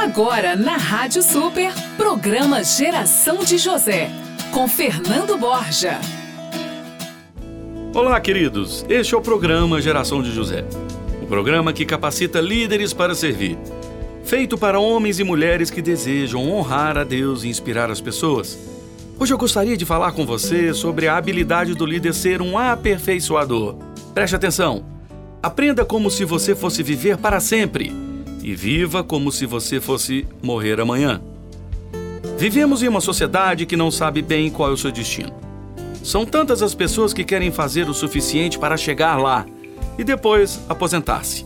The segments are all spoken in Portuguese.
Agora na Rádio Super, programa Geração de José, com Fernando Borja. Olá, queridos. Este é o programa Geração de José. O programa que capacita líderes para servir. Feito para homens e mulheres que desejam honrar a Deus e inspirar as pessoas. Hoje eu gostaria de falar com você sobre a habilidade do líder ser um aperfeiçoador. Preste atenção. Aprenda como se você fosse viver para sempre e viva como se você fosse morrer amanhã. Vivemos em uma sociedade que não sabe bem qual é o seu destino. São tantas as pessoas que querem fazer o suficiente para chegar lá e depois aposentar-se.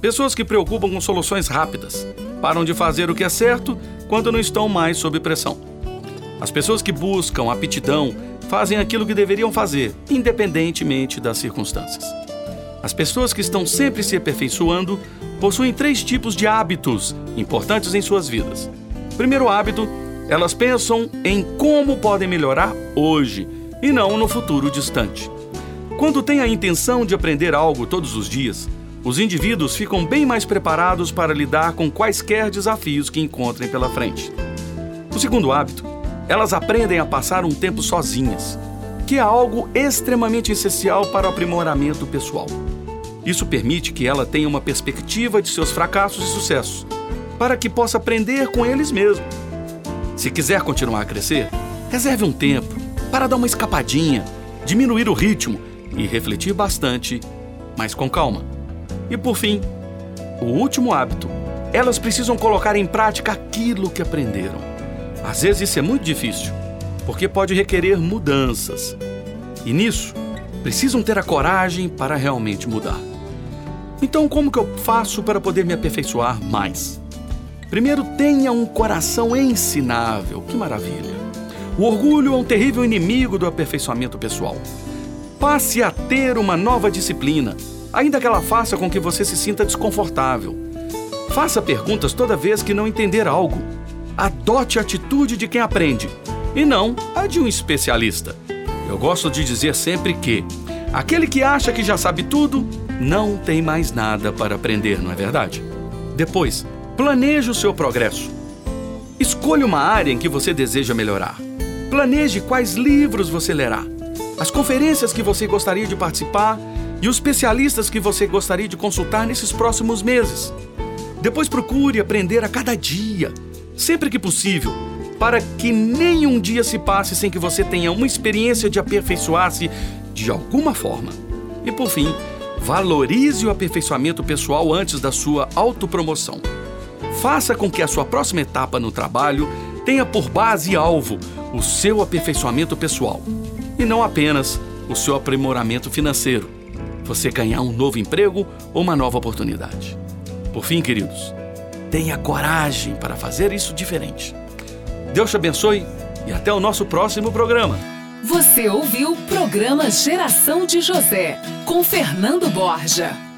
Pessoas que preocupam com soluções rápidas, param de fazer o que é certo quando não estão mais sob pressão. As pessoas que buscam aptidão fazem aquilo que deveriam fazer, independentemente das circunstâncias. As pessoas que estão sempre se aperfeiçoando possuem três tipos de hábitos importantes em suas vidas. Primeiro hábito, elas pensam em como podem melhorar hoje e não no futuro distante. Quando têm a intenção de aprender algo todos os dias, os indivíduos ficam bem mais preparados para lidar com quaisquer desafios que encontrem pela frente. O segundo hábito, elas aprendem a passar um tempo sozinhas, que é algo extremamente essencial para o aprimoramento pessoal. Isso permite que ela tenha uma perspectiva de seus fracassos e sucessos, para que possa aprender com eles mesmo. Se quiser continuar a crescer, reserve um tempo para dar uma escapadinha, diminuir o ritmo e refletir bastante, mas com calma. E por fim, o último hábito. Elas precisam colocar em prática aquilo que aprenderam. Às vezes isso é muito difícil, porque pode requerer mudanças. E nisso, precisam ter a coragem para realmente mudar. Então, como que eu faço para poder me aperfeiçoar mais? Primeiro, tenha um coração ensinável. Que maravilha! O orgulho é um terrível inimigo do aperfeiçoamento pessoal. Passe a ter uma nova disciplina, ainda que ela faça com que você se sinta desconfortável. Faça perguntas toda vez que não entender algo. Adote a atitude de quem aprende e não a de um especialista. Eu gosto de dizer sempre que aquele que acha que já sabe tudo não tem mais nada para aprender, não é verdade? Depois, planeje o seu progresso. Escolha uma área em que você deseja melhorar. Planeje quais livros você lerá, as conferências que você gostaria de participar e os especialistas que você gostaria de consultar nesses próximos meses. Depois procure aprender a cada dia, sempre que possível, para que nenhum dia se passe sem que você tenha uma experiência de aperfeiçoar-se de alguma forma. E por fim, Valorize o aperfeiçoamento pessoal antes da sua autopromoção. Faça com que a sua próxima etapa no trabalho tenha por base e alvo o seu aperfeiçoamento pessoal e não apenas o seu aprimoramento financeiro, você ganhar um novo emprego ou uma nova oportunidade. Por fim, queridos, tenha coragem para fazer isso diferente. Deus te abençoe e até o nosso próximo programa. Você ouviu o programa Geração de José, com Fernando Borja.